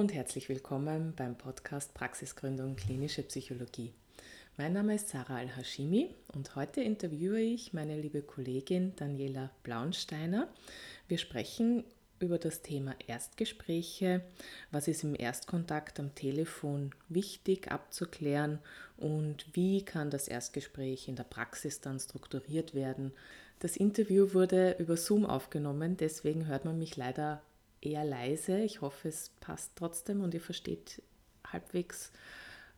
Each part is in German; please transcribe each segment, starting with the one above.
und herzlich willkommen beim Podcast Praxisgründung Klinische Psychologie. Mein Name ist Sarah Al-Hashimi und heute interviewe ich meine liebe Kollegin Daniela Blaunsteiner. Wir sprechen über das Thema Erstgespräche, was ist im Erstkontakt am Telefon wichtig abzuklären und wie kann das Erstgespräch in der Praxis dann strukturiert werden. Das Interview wurde über Zoom aufgenommen, deswegen hört man mich leider eher leise. Ich hoffe, es passt trotzdem und ihr versteht halbwegs,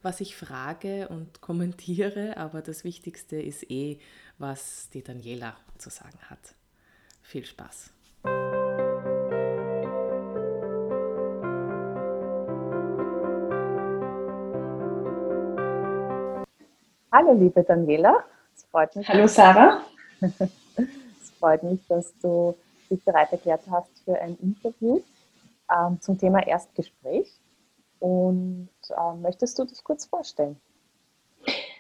was ich frage und kommentiere, aber das Wichtigste ist eh, was die Daniela zu sagen hat. Viel Spaß! Hallo, liebe Daniela. Es freut mich. Hallo, Sarah. es freut mich, dass du dich bereit erklärt hast für ein Interview ähm, zum Thema Erstgespräch. Und äh, möchtest du dich kurz vorstellen?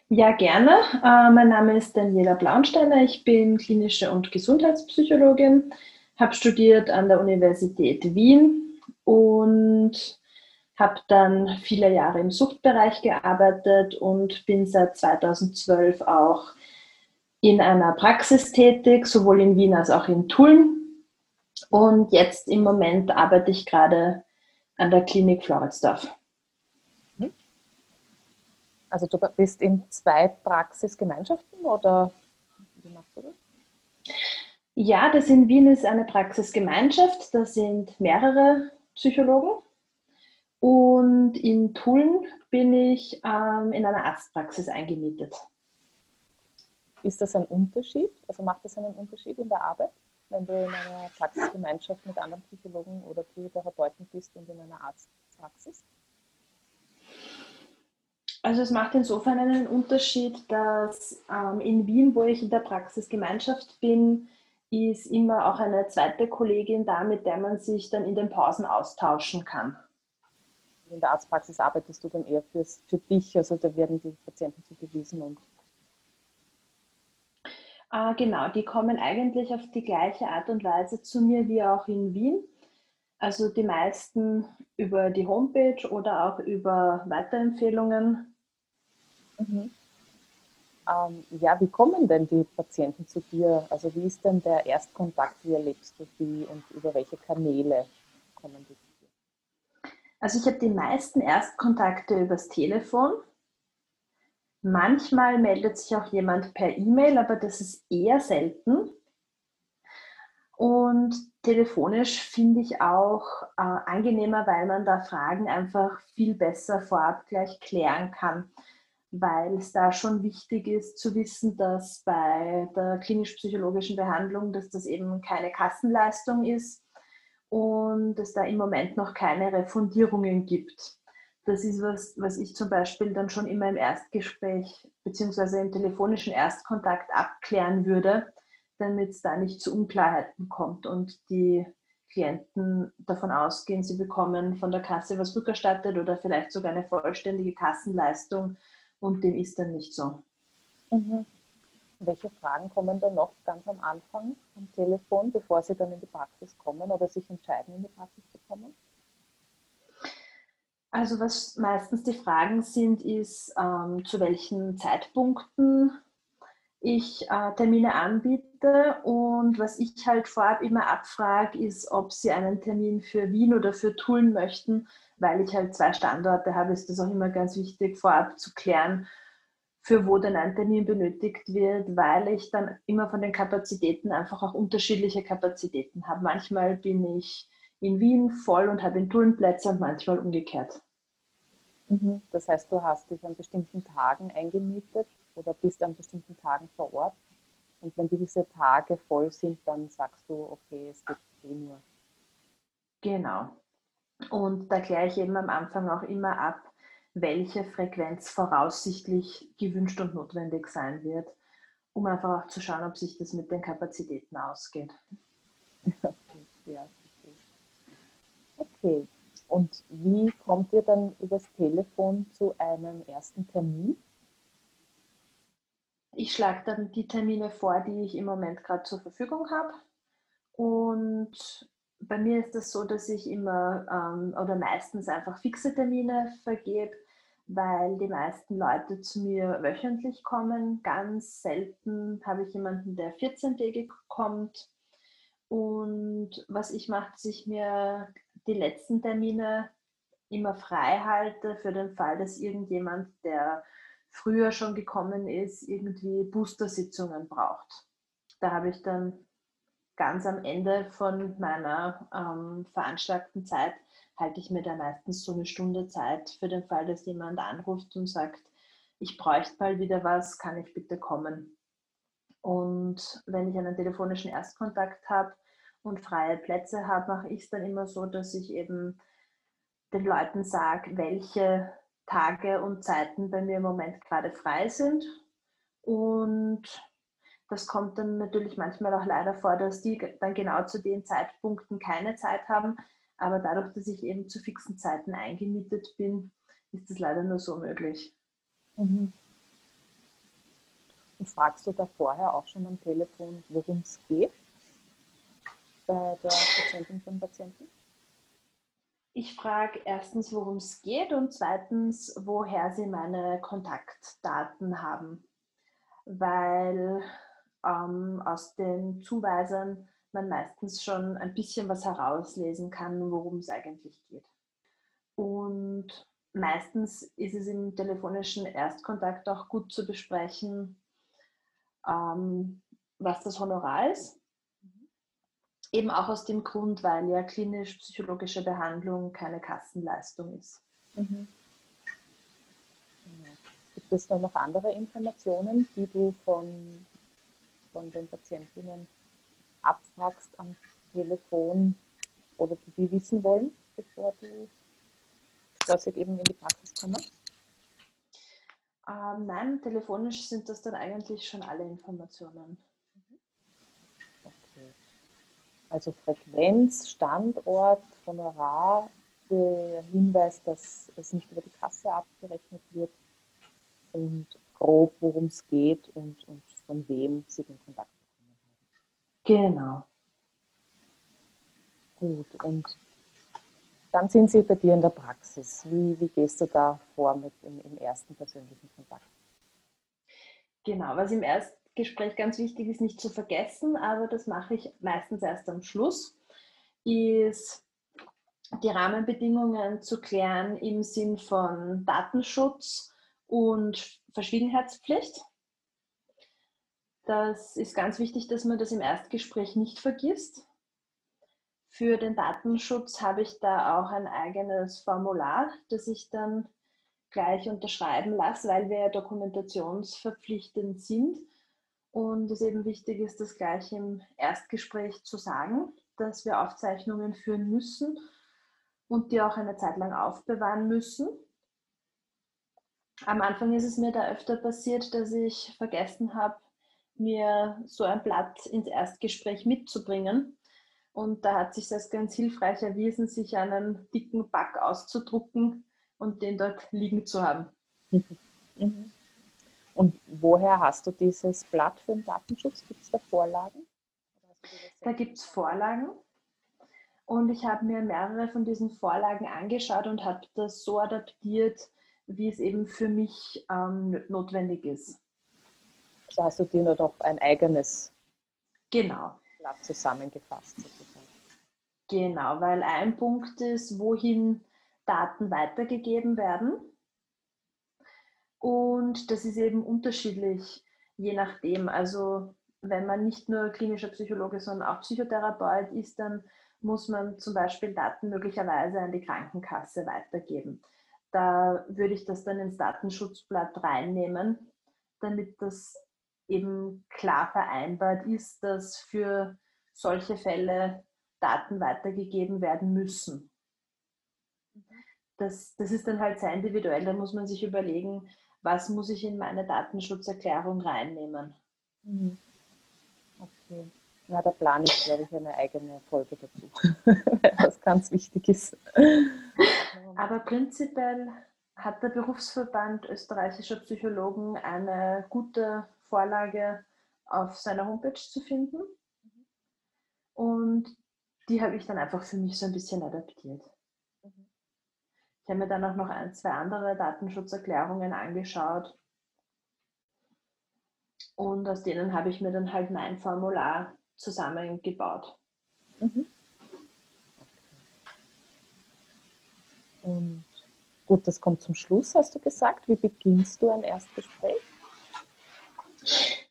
Ja, gerne. Äh, mein Name ist Daniela Blaunsteiner. Ich bin klinische und Gesundheitspsychologin, habe studiert an der Universität Wien und habe dann viele Jahre im Suchtbereich gearbeitet und bin seit 2012 auch in einer Praxis tätig, sowohl in Wien als auch in Tulln. Und jetzt im Moment arbeite ich gerade an der Klinik Floridsdorf. Also du bist in zwei Praxisgemeinschaften oder wie machst du das? Ja, das in Wien ist eine Praxisgemeinschaft. Da sind mehrere Psychologen und in Tulln bin ich ähm, in einer Arztpraxis eingemietet. Ist das ein Unterschied? Also macht das einen Unterschied in der Arbeit, wenn du in einer Praxisgemeinschaft mit anderen Psychologen oder Psychotherapeuten bist und in einer Arztpraxis? Also es macht insofern einen Unterschied, dass ähm, in Wien, wo ich in der Praxisgemeinschaft bin, ist immer auch eine zweite Kollegin da, mit der man sich dann in den Pausen austauschen kann in der Arztpraxis arbeitest du dann eher fürs, für dich, also da werden die Patienten zugewiesen und Ah, genau, die kommen eigentlich auf die gleiche Art und Weise zu mir wie auch in Wien. Also die meisten über die Homepage oder auch über Weiterempfehlungen. Mhm. Ähm, ja, wie kommen denn die Patienten zu dir? Also wie ist denn der Erstkontakt, wie erlebst du die und über welche Kanäle kommen die? Also ich habe die meisten Erstkontakte übers Telefon. Manchmal meldet sich auch jemand per E-Mail, aber das ist eher selten. Und telefonisch finde ich auch äh, angenehmer, weil man da Fragen einfach viel besser vorab gleich klären kann, weil es da schon wichtig ist zu wissen, dass bei der klinisch-psychologischen Behandlung, dass das eben keine Kassenleistung ist und es da im Moment noch keine Refundierungen gibt. Das ist was, was ich zum Beispiel dann schon immer im Erstgespräch bzw. im telefonischen Erstkontakt abklären würde, damit es da nicht zu Unklarheiten kommt und die Klienten davon ausgehen, sie bekommen von der Kasse was rückerstattet oder vielleicht sogar eine vollständige Kassenleistung und dem ist dann nicht so. Mhm. Welche Fragen kommen dann noch ganz am Anfang am Telefon, bevor Sie dann in die Praxis kommen oder sich entscheiden, in die Praxis zu kommen? Also was meistens die Fragen sind, ist, ähm, zu welchen Zeitpunkten ich äh, Termine anbiete. Und was ich halt vorab immer abfrage, ist, ob Sie einen Termin für Wien oder für Tulln möchten. Weil ich halt zwei Standorte habe, ist das auch immer ganz wichtig, vorab zu klären, für wo denn ein Termin benötigt wird, weil ich dann immer von den Kapazitäten einfach auch unterschiedliche Kapazitäten habe. Manchmal bin ich in Wien voll und habe in Turnplätze und manchmal umgekehrt. Mhm. Das heißt, du hast dich an bestimmten Tagen eingemietet oder bist an bestimmten Tagen vor Ort. Und wenn diese Tage voll sind, dann sagst du, okay, es geht eh nur. Genau. Und da kläre ich eben am Anfang auch immer ab, welche Frequenz voraussichtlich gewünscht und notwendig sein wird, um einfach auch zu schauen, ob sich das mit den Kapazitäten ausgeht. ja, okay. Und wie kommt ihr dann übers Telefon zu einem ersten Termin? Ich schlage dann die Termine vor, die ich im Moment gerade zur Verfügung habe. Und bei mir ist das so, dass ich immer ähm, oder meistens einfach fixe Termine vergebe, weil die meisten Leute zu mir wöchentlich kommen. Ganz selten habe ich jemanden, der 14-tägig kommt. Und was ich mache, dass ich mir die letzten Termine immer frei halte für den Fall, dass irgendjemand, der früher schon gekommen ist, irgendwie Booster-Sitzungen braucht. Da habe ich dann ganz am Ende von meiner ähm, veranschlagten Zeit halte ich mir da meistens so eine Stunde Zeit für den Fall, dass jemand anruft und sagt, ich bräuchte mal wieder was, kann ich bitte kommen? Und wenn ich einen telefonischen Erstkontakt habe und freie Plätze habe, mache ich es dann immer so, dass ich eben den Leuten sage, welche Tage und Zeiten bei mir im Moment gerade frei sind. Und das kommt dann natürlich manchmal auch leider vor, dass die dann genau zu den Zeitpunkten keine Zeit haben. Aber dadurch, dass ich eben zu fixen Zeiten eingemietet bin, ist das leider nur so möglich. Mhm. Und fragst du da vorher auch schon am Telefon, worum es geht bei der Patientin von Patienten? Ich frage erstens, worum es geht und zweitens, woher sie meine Kontaktdaten haben. Weil ähm, aus den Zuweisern man meistens schon ein bisschen was herauslesen kann, worum es eigentlich geht. Und meistens ist es im telefonischen Erstkontakt auch gut zu besprechen, ähm, was das Honorar ist. Eben auch aus dem Grund, weil ja klinisch-psychologische Behandlung keine Kassenleistung ist. Mhm. Gibt es da noch andere Informationen, die du von von den Patientinnen abfragst am Telefon oder die, die wissen wollen, bevor du quasi eben in die Praxis kommst? Ähm, nein, telefonisch sind das dann eigentlich schon alle Informationen. Okay. Also Frequenz, Standort, Honorar, der Hinweis, dass es nicht über die Kasse abgerechnet wird und grob, worum es geht und, und von wem Sie den Kontakt bekommen haben. Genau. Gut, und dann sind Sie bei dir in der Praxis. Wie, wie gehst du da vor mit im, im ersten persönlichen Kontakt? Genau, was im Erstgespräch ganz wichtig ist, nicht zu vergessen, aber das mache ich meistens erst am Schluss, ist die Rahmenbedingungen zu klären im Sinn von Datenschutz und Verschwiegenheitspflicht. Das ist ganz wichtig, dass man das im Erstgespräch nicht vergisst. Für den Datenschutz habe ich da auch ein eigenes Formular, das ich dann gleich unterschreiben lasse, weil wir ja dokumentationsverpflichtend sind. Und es eben wichtig ist, das gleich im Erstgespräch zu sagen, dass wir Aufzeichnungen führen müssen und die auch eine Zeit lang aufbewahren müssen. Am Anfang ist es mir da öfter passiert, dass ich vergessen habe, mir so ein Blatt ins Erstgespräch mitzubringen. Und da hat sich das ganz hilfreich erwiesen, sich einen dicken Back auszudrucken und den dort liegen zu haben. Mhm. Und woher hast du dieses Blatt für den Datenschutz? Gibt es da Vorlagen? Da gibt es Vorlagen. Und ich habe mir mehrere von diesen Vorlagen angeschaut und habe das so adaptiert, wie es eben für mich ähm, notwendig ist. Da hast du dir nur doch ein eigenes genau. Blatt zusammengefasst. Sozusagen. Genau, weil ein Punkt ist, wohin Daten weitergegeben werden. Und das ist eben unterschiedlich, je nachdem. Also wenn man nicht nur klinischer Psychologe, sondern auch Psychotherapeut ist, dann muss man zum Beispiel Daten möglicherweise an die Krankenkasse weitergeben. Da würde ich das dann ins Datenschutzblatt reinnehmen, damit das eben klar vereinbart ist, dass für solche Fälle Daten weitergegeben werden müssen. Das, das ist dann halt sehr individuell, da muss man sich überlegen, was muss ich in meine Datenschutzerklärung reinnehmen. Mhm. Okay. Na, da plane ich, glaube ich, eine eigene Folge dazu, was ganz wichtig ist. Aber prinzipiell hat der Berufsverband österreichischer Psychologen eine gute Vorlage auf seiner Homepage zu finden. Und die habe ich dann einfach für mich so ein bisschen adaptiert. Ich habe mir dann auch noch ein, zwei andere Datenschutzerklärungen angeschaut. Und aus denen habe ich mir dann halt mein Formular zusammengebaut. Mhm. Und gut, das kommt zum Schluss, hast du gesagt. Wie beginnst du ein Erstgespräch?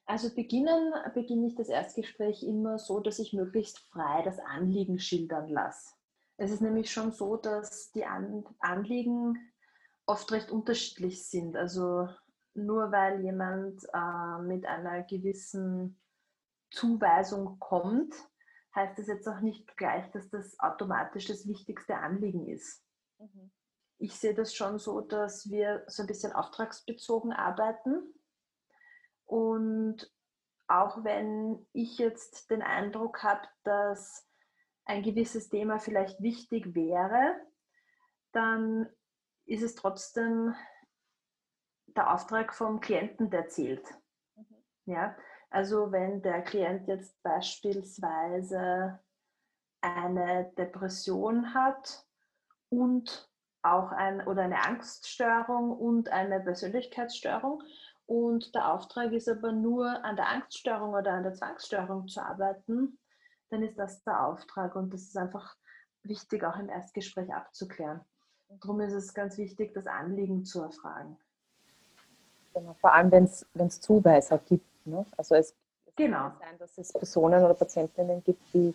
Also beginnen beginne ich das Erstgespräch immer so, dass ich möglichst frei das Anliegen schildern lasse. Es ist nämlich schon so, dass die Anliegen oft recht unterschiedlich sind. Also nur weil jemand äh, mit einer gewissen Zuweisung kommt, heißt das jetzt auch nicht gleich, dass das automatisch das wichtigste Anliegen ist. Mhm. Ich sehe das schon so, dass wir so ein bisschen auftragsbezogen arbeiten. Und auch wenn ich jetzt den Eindruck habe, dass ein gewisses Thema vielleicht wichtig wäre, dann ist es trotzdem der Auftrag vom Klienten, der zählt. Mhm. Ja, also wenn der Klient jetzt beispielsweise eine Depression hat und auch ein oder eine Angststörung und eine Persönlichkeitsstörung und der Auftrag ist aber nur an der Angststörung oder an der Zwangsstörung zu arbeiten, dann ist das der Auftrag und das ist einfach wichtig auch im Erstgespräch abzuklären. Darum ist es ganz wichtig, das Anliegen zu erfragen. Genau, vor allem, wenn es Zuweiser gibt. Ne? Also es, es genau. kann sein, dass es Personen oder Patientinnen gibt, die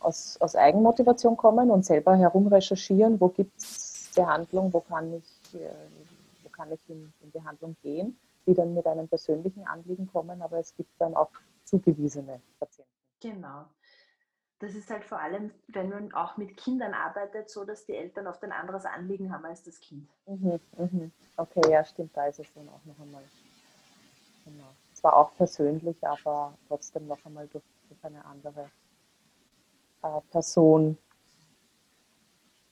aus, aus Eigenmotivation kommen und selber herumrecherchieren, wo gibt es Behandlung, wo kann ich, äh, wo kann ich in, in Behandlung gehen, die dann mit einem persönlichen Anliegen kommen, aber es gibt dann auch zugewiesene Patienten. Genau das ist halt vor allem, wenn man auch mit Kindern arbeitet, so dass die Eltern oft ein anderes Anliegen haben als das Kind. Mhm, mhm. Okay, ja, stimmt, da ist es dann auch noch einmal. Genau. Zwar auch persönlich, aber trotzdem noch einmal durch, durch eine andere äh, Person.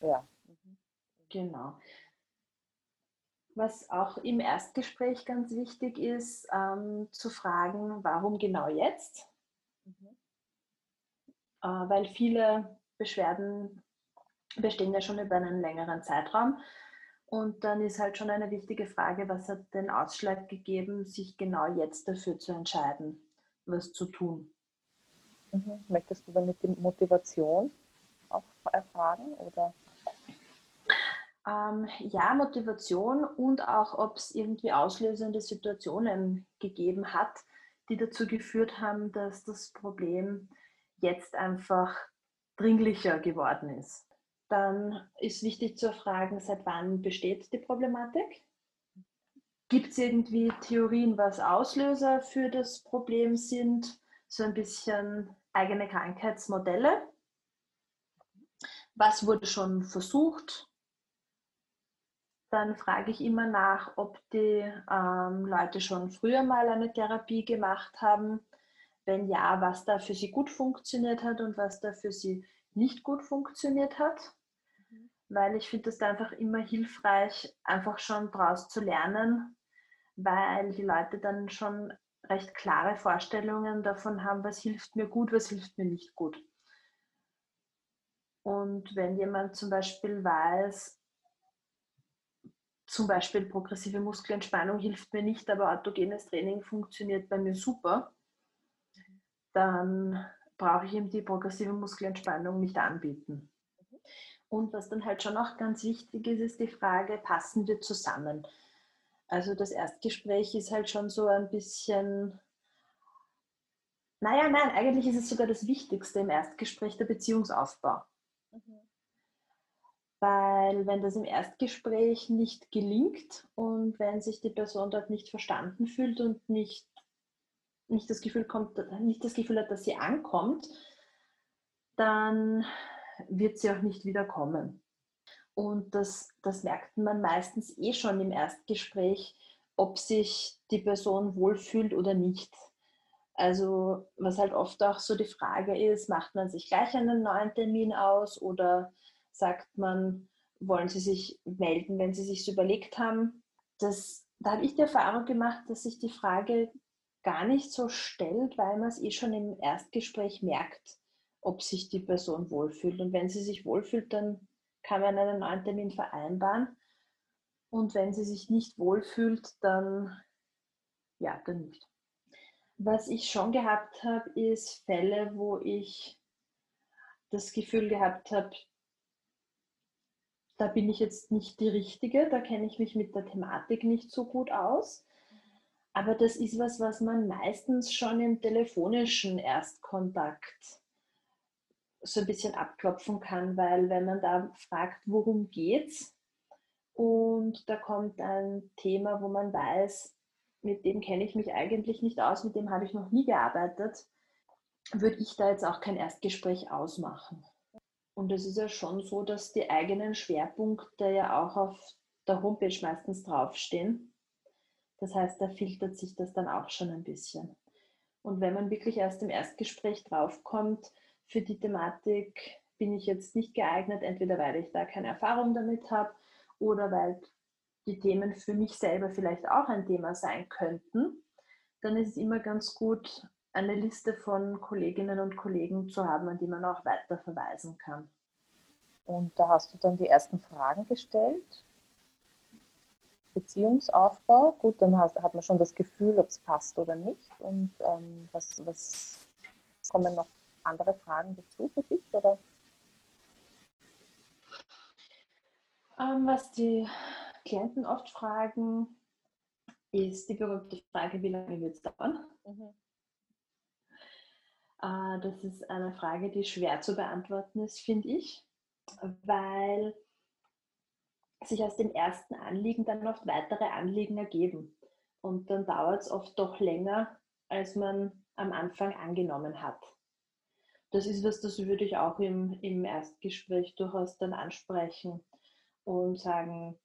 Ja. Mhm. Genau. Was auch im Erstgespräch ganz wichtig ist, ähm, zu fragen, warum genau jetzt? Äh, weil viele Beschwerden bestehen ja schon über einen längeren Zeitraum. Und dann ist halt schon eine wichtige Frage, was hat den Ausschlag gegeben, sich genau jetzt dafür zu entscheiden, was zu tun. Mhm. Möchtest du damit die Motivation auch erfragen? Oder? Ähm, ja, Motivation und auch, ob es irgendwie auslösende Situationen gegeben hat, die dazu geführt haben, dass das Problem jetzt einfach dringlicher geworden ist. Dann ist wichtig zu erfragen, seit wann besteht die Problematik? Gibt es irgendwie Theorien, was Auslöser für das Problem sind? So ein bisschen eigene Krankheitsmodelle. Was wurde schon versucht? Dann frage ich immer nach, ob die ähm, Leute schon früher mal eine Therapie gemacht haben wenn ja, was da für sie gut funktioniert hat und was da für sie nicht gut funktioniert hat. Mhm. Weil ich finde es einfach immer hilfreich, einfach schon daraus zu lernen, weil die Leute dann schon recht klare Vorstellungen davon haben, was hilft mir gut, was hilft mir nicht gut. Und wenn jemand zum Beispiel weiß, zum Beispiel progressive Muskelentspannung hilft mir nicht, aber autogenes Training funktioniert bei mir super, dann brauche ich ihm die progressive Muskelentspannung nicht anbieten. Und was dann halt schon auch ganz wichtig ist, ist die Frage, passen wir zusammen? Also das Erstgespräch ist halt schon so ein bisschen, naja, nein, eigentlich ist es sogar das Wichtigste im Erstgespräch, der Beziehungsaufbau. Mhm. Weil wenn das im Erstgespräch nicht gelingt und wenn sich die Person dort nicht verstanden fühlt und nicht nicht das Gefühl kommt, nicht das Gefühl hat, dass sie ankommt, dann wird sie auch nicht wieder kommen. Und das, das merkt man meistens eh schon im Erstgespräch, ob sich die Person wohlfühlt oder nicht. Also was halt oft auch so die Frage ist, macht man sich gleich einen neuen Termin aus oder sagt man, wollen Sie sich melden, wenn Sie sich überlegt haben? Das, da habe ich die Erfahrung gemacht, dass sich die Frage gar nicht so stellt, weil man es eh schon im Erstgespräch merkt, ob sich die Person wohlfühlt. Und wenn sie sich wohlfühlt, dann kann man einen neuen Termin vereinbaren. Und wenn sie sich nicht wohlfühlt, dann ja, dann nicht. Was ich schon gehabt habe, ist Fälle, wo ich das Gefühl gehabt habe, da bin ich jetzt nicht die Richtige, da kenne ich mich mit der Thematik nicht so gut aus. Aber das ist was, was man meistens schon im telefonischen Erstkontakt so ein bisschen abklopfen kann, weil wenn man da fragt, worum geht's und da kommt ein Thema, wo man weiß, mit dem kenne ich mich eigentlich nicht aus, mit dem habe ich noch nie gearbeitet, würde ich da jetzt auch kein Erstgespräch ausmachen. Und es ist ja schon so, dass die eigenen Schwerpunkte ja auch auf der Homepage meistens draufstehen. Das heißt, da filtert sich das dann auch schon ein bisschen. Und wenn man wirklich erst im Erstgespräch draufkommt, für die Thematik bin ich jetzt nicht geeignet, entweder weil ich da keine Erfahrung damit habe oder weil die Themen für mich selber vielleicht auch ein Thema sein könnten, dann ist es immer ganz gut, eine Liste von Kolleginnen und Kollegen zu haben, an die man auch weiter verweisen kann. Und da hast du dann die ersten Fragen gestellt. Beziehungsaufbau, gut, dann hast, hat man schon das Gefühl, ob es passt oder nicht. Und ähm, was, was kommen noch andere Fragen dazu für dich? Oder? Ähm, was die Klienten oft fragen, ist die berühmte Frage, wie lange wird es dauern? Mhm. Äh, das ist eine Frage, die schwer zu beantworten ist, finde ich, weil sich aus dem ersten Anliegen dann oft weitere Anliegen ergeben. Und dann dauert es oft doch länger, als man am Anfang angenommen hat. Das ist was, das würde ich auch im, im Erstgespräch durchaus dann ansprechen und sagen,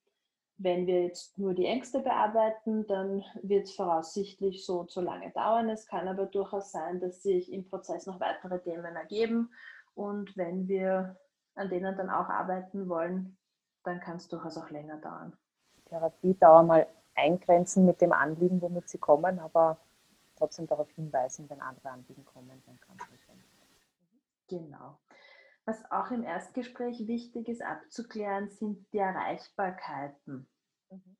wenn wir jetzt nur die Ängste bearbeiten, dann wird es voraussichtlich so zu lange dauern. Es kann aber durchaus sein, dass sich im Prozess noch weitere Themen ergeben. Und wenn wir an denen dann auch arbeiten wollen, dann kann es durchaus auch länger dauern. Therapiedauer mal eingrenzen mit dem Anliegen, womit sie kommen, aber trotzdem darauf hinweisen, wenn andere Anliegen kommen, dann kann es nicht sein. Genau. Was auch im Erstgespräch wichtig ist abzuklären, sind die Erreichbarkeiten. Mhm.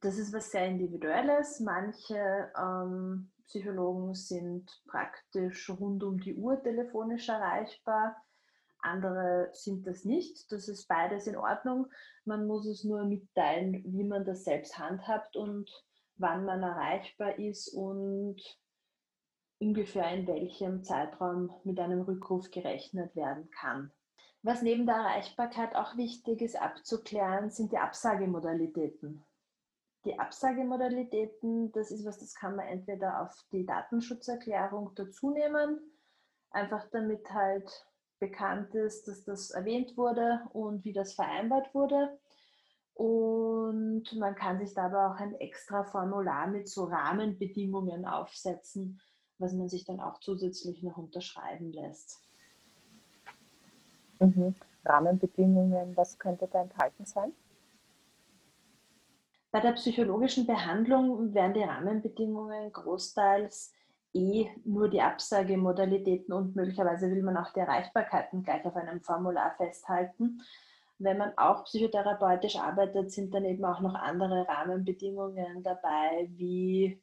Das ist was sehr Individuelles. Manche ähm, Psychologen sind praktisch rund um die Uhr telefonisch erreichbar. Andere sind das nicht. Das ist beides in Ordnung. Man muss es nur mitteilen, wie man das selbst handhabt und wann man erreichbar ist und ungefähr in welchem Zeitraum mit einem Rückruf gerechnet werden kann. Was neben der Erreichbarkeit auch wichtig ist abzuklären, sind die Absagemodalitäten. Die Absagemodalitäten, das ist was, das kann man entweder auf die Datenschutzerklärung dazu nehmen, einfach damit halt bekannt ist, dass das erwähnt wurde und wie das vereinbart wurde. Und man kann sich dabei auch ein extra Formular mit so Rahmenbedingungen aufsetzen, was man sich dann auch zusätzlich noch unterschreiben lässt. Mhm. Rahmenbedingungen, was könnte da enthalten sein? Bei der psychologischen Behandlung werden die Rahmenbedingungen großteils eh nur die Absagemodalitäten und möglicherweise will man auch die Erreichbarkeiten gleich auf einem Formular festhalten. Wenn man auch psychotherapeutisch arbeitet, sind dann eben auch noch andere Rahmenbedingungen dabei, wie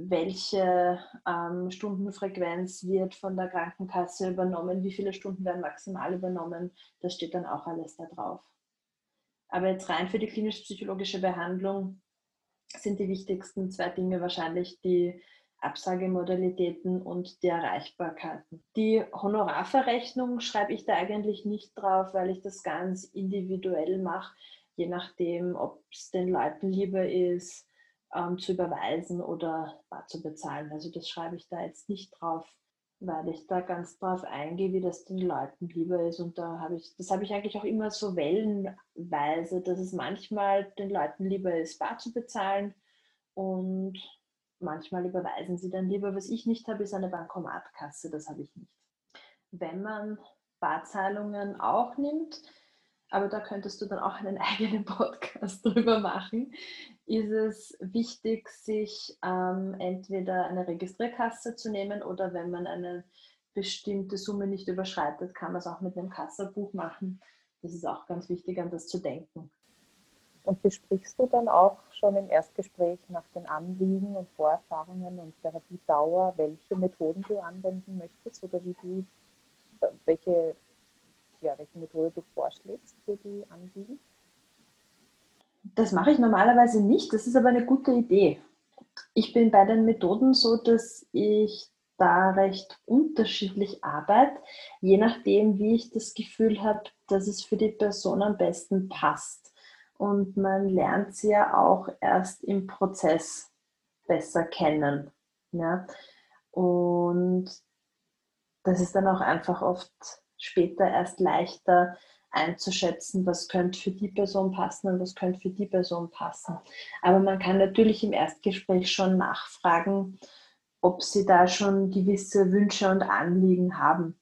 welche ähm, Stundenfrequenz wird von der Krankenkasse übernommen, wie viele Stunden werden maximal übernommen, das steht dann auch alles da drauf. Aber jetzt rein für die klinisch-psychologische Behandlung sind die wichtigsten zwei Dinge wahrscheinlich die Absagemodalitäten und die Erreichbarkeiten. Die Honorarverrechnung schreibe ich da eigentlich nicht drauf, weil ich das ganz individuell mache, je nachdem, ob es den Leuten lieber ist, ähm, zu überweisen oder bar zu bezahlen. Also das schreibe ich da jetzt nicht drauf, weil ich da ganz drauf eingehe, wie das den Leuten lieber ist. Und da habe ich, das habe ich eigentlich auch immer so wellenweise, dass es manchmal den Leuten lieber ist, bar zu bezahlen und manchmal überweisen sie dann lieber. Was ich nicht habe, ist eine Bankomatkasse, das habe ich nicht. Wenn man Barzahlungen auch nimmt, aber da könntest du dann auch einen eigenen Podcast drüber machen, ist es wichtig, sich ähm, entweder eine Registrierkasse zu nehmen oder wenn man eine bestimmte Summe nicht überschreitet, kann man es auch mit einem Kassabuch machen. Das ist auch ganz wichtig, an das zu denken. Und besprichst du dann auch schon im Erstgespräch nach den Anliegen und Vorerfahrungen und Therapiedauer, welche Methoden du anwenden möchtest oder wie du, welche, ja, welche Methode du vorschlägst für die Anliegen? Das mache ich normalerweise nicht, das ist aber eine gute Idee. Ich bin bei den Methoden so, dass ich da recht unterschiedlich arbeite, je nachdem, wie ich das Gefühl habe, dass es für die Person am besten passt. Und man lernt sie ja auch erst im Prozess besser kennen. Ja? Und das ist dann auch einfach oft später erst leichter einzuschätzen, was könnte für die Person passen und was könnte für die Person passen. Aber man kann natürlich im Erstgespräch schon nachfragen, ob sie da schon gewisse Wünsche und Anliegen haben.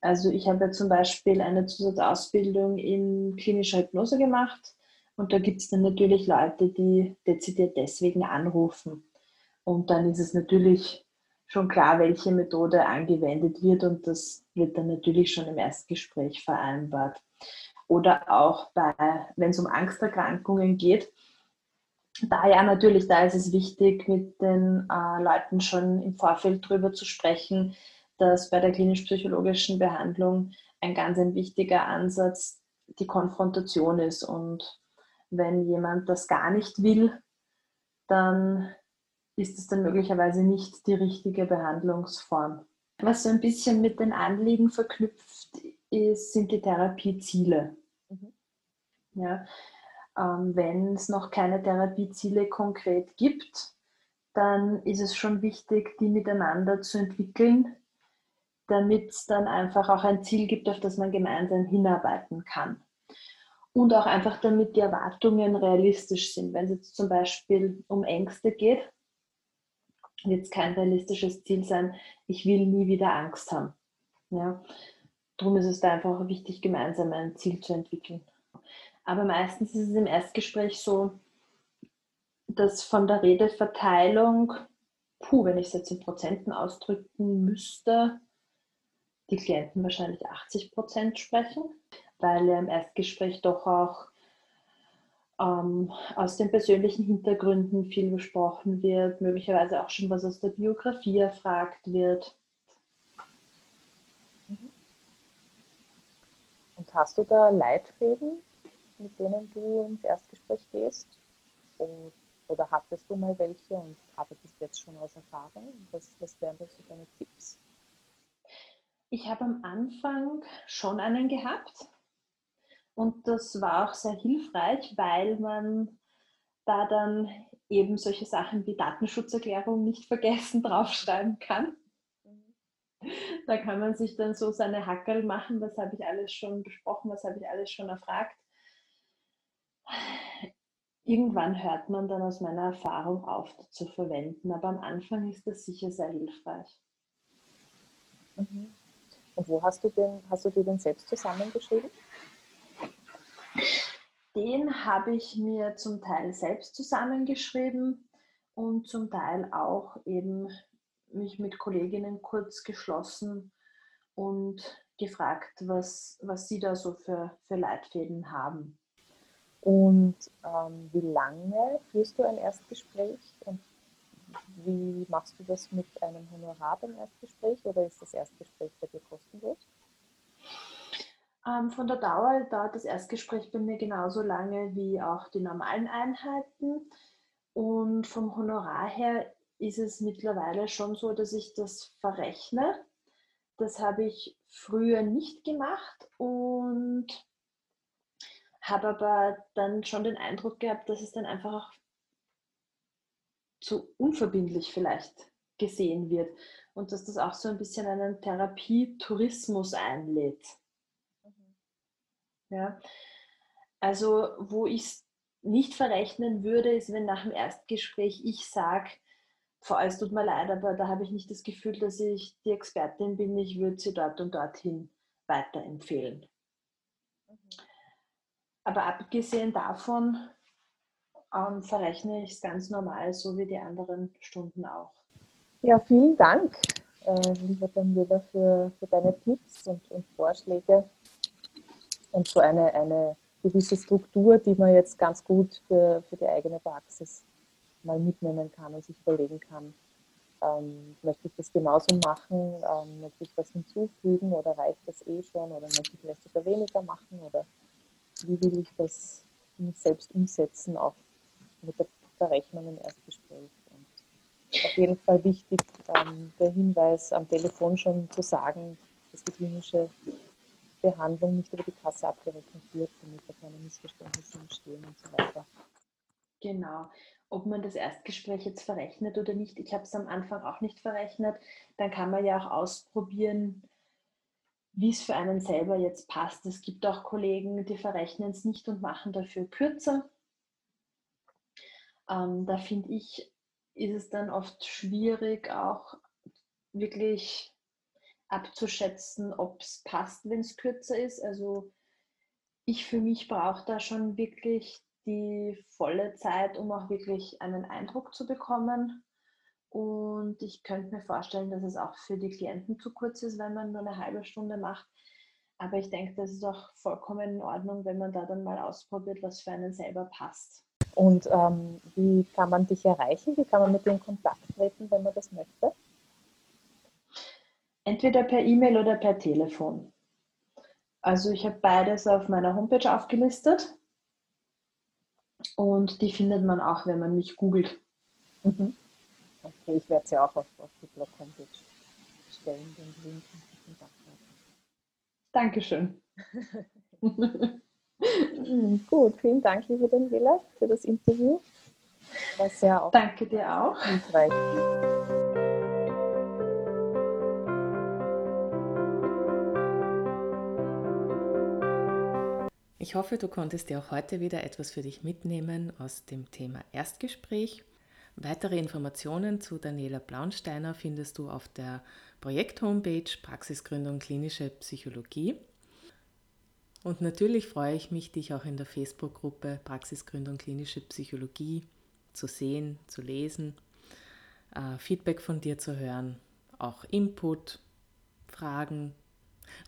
Also ich habe ja zum Beispiel eine Zusatzausbildung in klinischer Hypnose gemacht und da gibt es dann natürlich Leute, die dezidiert deswegen anrufen. Und dann ist es natürlich schon klar, welche Methode angewendet wird und das wird dann natürlich schon im Erstgespräch vereinbart. Oder auch bei, wenn es um Angsterkrankungen geht, da ja natürlich, da ist es wichtig, mit den äh, Leuten schon im Vorfeld darüber zu sprechen, dass bei der klinisch-psychologischen Behandlung ein ganz ein wichtiger Ansatz die Konfrontation ist. Und wenn jemand das gar nicht will, dann ist es dann möglicherweise nicht die richtige Behandlungsform. Was so ein bisschen mit den Anliegen verknüpft ist, sind die Therapieziele. Mhm. Ja, ähm, wenn es noch keine Therapieziele konkret gibt, dann ist es schon wichtig, die miteinander zu entwickeln, damit es dann einfach auch ein Ziel gibt, auf das man gemeinsam hinarbeiten kann. Und auch einfach damit die Erwartungen realistisch sind. Wenn es jetzt zum Beispiel um Ängste geht, wird es kein realistisches Ziel sein, ich will nie wieder Angst haben. Ja? Darum ist es da einfach wichtig, gemeinsam ein Ziel zu entwickeln. Aber meistens ist es im Erstgespräch so, dass von der Redeverteilung, puh, wenn ich es jetzt in Prozenten ausdrücken müsste, die Klienten wahrscheinlich 80 Prozent sprechen, weil ja im Erstgespräch doch auch ähm, aus den persönlichen Hintergründen viel besprochen wird, möglicherweise auch schon was aus der Biografie erfragt wird. Und hast du da Leitfäden, mit denen du ins Erstgespräch gehst? Und, oder hattest du mal welche und arbeitest jetzt schon aus Erfahrung? Was, was wären das so deine Tipps? Ich habe am Anfang schon einen gehabt und das war auch sehr hilfreich, weil man da dann eben solche Sachen wie Datenschutzerklärung nicht vergessen draufschreiben kann. Da kann man sich dann so seine Hackerl machen, was habe ich alles schon besprochen, was habe ich alles schon erfragt irgendwann hört man dann aus meiner Erfahrung auf zu verwenden, aber am Anfang ist das sicher sehr hilfreich. Mhm. Und wo hast du den, hast du dir den selbst zusammengeschrieben? Den habe ich mir zum Teil selbst zusammengeschrieben und zum Teil auch eben mich mit Kolleginnen kurz geschlossen und gefragt, was, was sie da so für, für Leitfäden haben. Und ähm, wie lange führst du ein Erstgespräch und wie machst du das mit einem Honorar beim Erstgespräch oder ist das Erstgespräch bei dir kostenlos? Ähm, von der Dauer dauert das Erstgespräch bei mir genauso lange wie auch die normalen Einheiten. Und vom Honorar her ist es mittlerweile schon so, dass ich das verrechne. Das habe ich früher nicht gemacht und habe aber dann schon den Eindruck gehabt, dass es dann einfach auch zu unverbindlich vielleicht gesehen wird und dass das auch so ein bisschen einen Therapietourismus einlädt. Ja. Also wo ich es nicht verrechnen würde, ist, wenn nach dem Erstgespräch ich sage, vor allem es tut mir leid, aber da habe ich nicht das Gefühl, dass ich die Expertin bin, ich würde sie dort und dorthin weiterempfehlen. Mhm. Aber abgesehen davon ähm, verrechne ich es ganz normal, so wie die anderen Stunden auch. Ja, vielen Dank äh, lieber Daniela, für, für deine Tipps und, und Vorschläge und so eine, eine gewisse Struktur, die man jetzt ganz gut für, für die eigene Praxis mal mitnehmen kann und sich überlegen kann, ähm, möchte ich das genauso machen, ähm, möchte ich das hinzufügen oder reicht das eh schon? Oder möchte ich vielleicht sogar weniger machen? Oder wie will ich das selbst umsetzen, auch mit der Verrechnung im Erstgespräch. Und auf jeden Fall wichtig, ähm, der Hinweis am Telefon schon zu sagen, dass die klinische Behandlung nicht über die Kasse abgerechnet wird, damit da keine Missverständnisse entstehen und so weiter. Genau. Ob man das Erstgespräch jetzt verrechnet oder nicht, ich habe es am Anfang auch nicht verrechnet, dann kann man ja auch ausprobieren, wie es für einen selber jetzt passt. Es gibt auch Kollegen, die verrechnen es nicht und machen dafür kürzer. Ähm, da finde ich, ist es dann oft schwierig, auch wirklich abzuschätzen, ob es passt, wenn es kürzer ist. Also ich für mich brauche da schon wirklich die volle Zeit, um auch wirklich einen Eindruck zu bekommen. Und ich könnte mir vorstellen, dass es auch für die Klienten zu kurz ist, wenn man nur eine halbe Stunde macht. Aber ich denke, das ist auch vollkommen in Ordnung, wenn man da dann mal ausprobiert, was für einen selber passt. Und ähm, wie kann man dich erreichen? Wie kann man mit dir in Kontakt treten, wenn man das möchte? Entweder per E-Mail oder per Telefon. Also ich habe beides auf meiner Homepage aufgelistet und die findet man auch, wenn man mich googelt. Mhm. Okay, ich werde sie auch auf, auf die Blog-Homepage stellen, den Link Dankeschön. Gut, vielen Dank, liebe Daniela, für das Interview. War sehr auch Danke dir auch. Hilfreich. Ich hoffe, du konntest dir auch heute wieder etwas für dich mitnehmen aus dem Thema Erstgespräch. Weitere Informationen zu Daniela Blaunsteiner findest du auf der Projekt-Homepage Praxisgründung klinische Psychologie. Und natürlich freue ich mich, dich auch in der Facebook-Gruppe Praxisgründung klinische Psychologie zu sehen, zu lesen, äh, Feedback von dir zu hören, auch Input, Fragen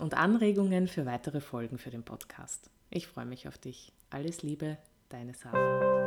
und Anregungen für weitere Folgen für den Podcast. Ich freue mich auf dich. Alles Liebe, deine Sarah.